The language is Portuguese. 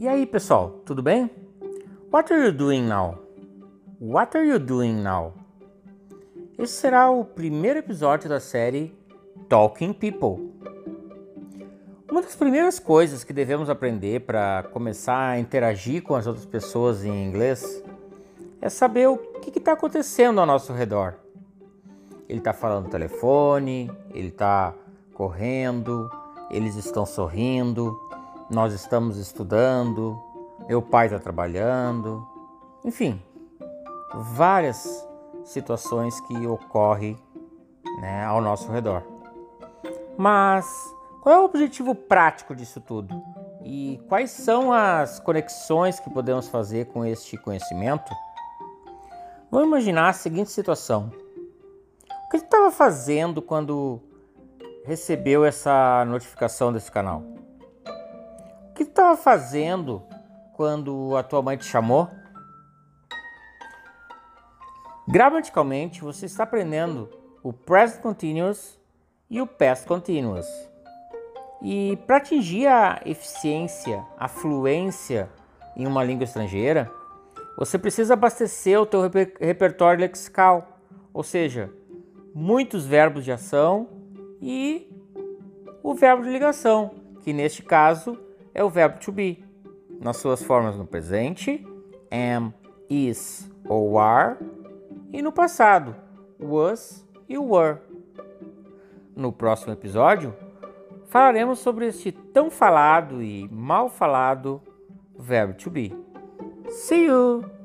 E aí, pessoal, tudo bem? What are you doing now? What are you doing now? Esse será o primeiro episódio da série Talking People. Uma das primeiras coisas que devemos aprender para começar a interagir com as outras pessoas em inglês é saber o que está acontecendo ao nosso redor. Ele está falando no telefone, ele está correndo, eles estão sorrindo, nós estamos estudando, meu pai está trabalhando, enfim, várias situações que ocorrem né, ao nosso redor. Mas qual é o objetivo prático disso tudo? E quais são as conexões que podemos fazer com este conhecimento? Vamos imaginar a seguinte situação. O que você estava fazendo quando recebeu essa notificação desse canal? Que você estava fazendo quando a tua mãe te chamou? Gramaticalmente, você está aprendendo o present continuous e o past continuous. E para atingir a eficiência, a fluência em uma língua estrangeira, você precisa abastecer o teu reper repertório lexical, ou seja, muitos verbos de ação e o verbo de ligação, que neste caso é o verbo to be, nas suas formas no presente, am, is ou are, e no passado, was e were. No próximo episódio, falaremos sobre este tão falado e mal falado verbo to be. See you!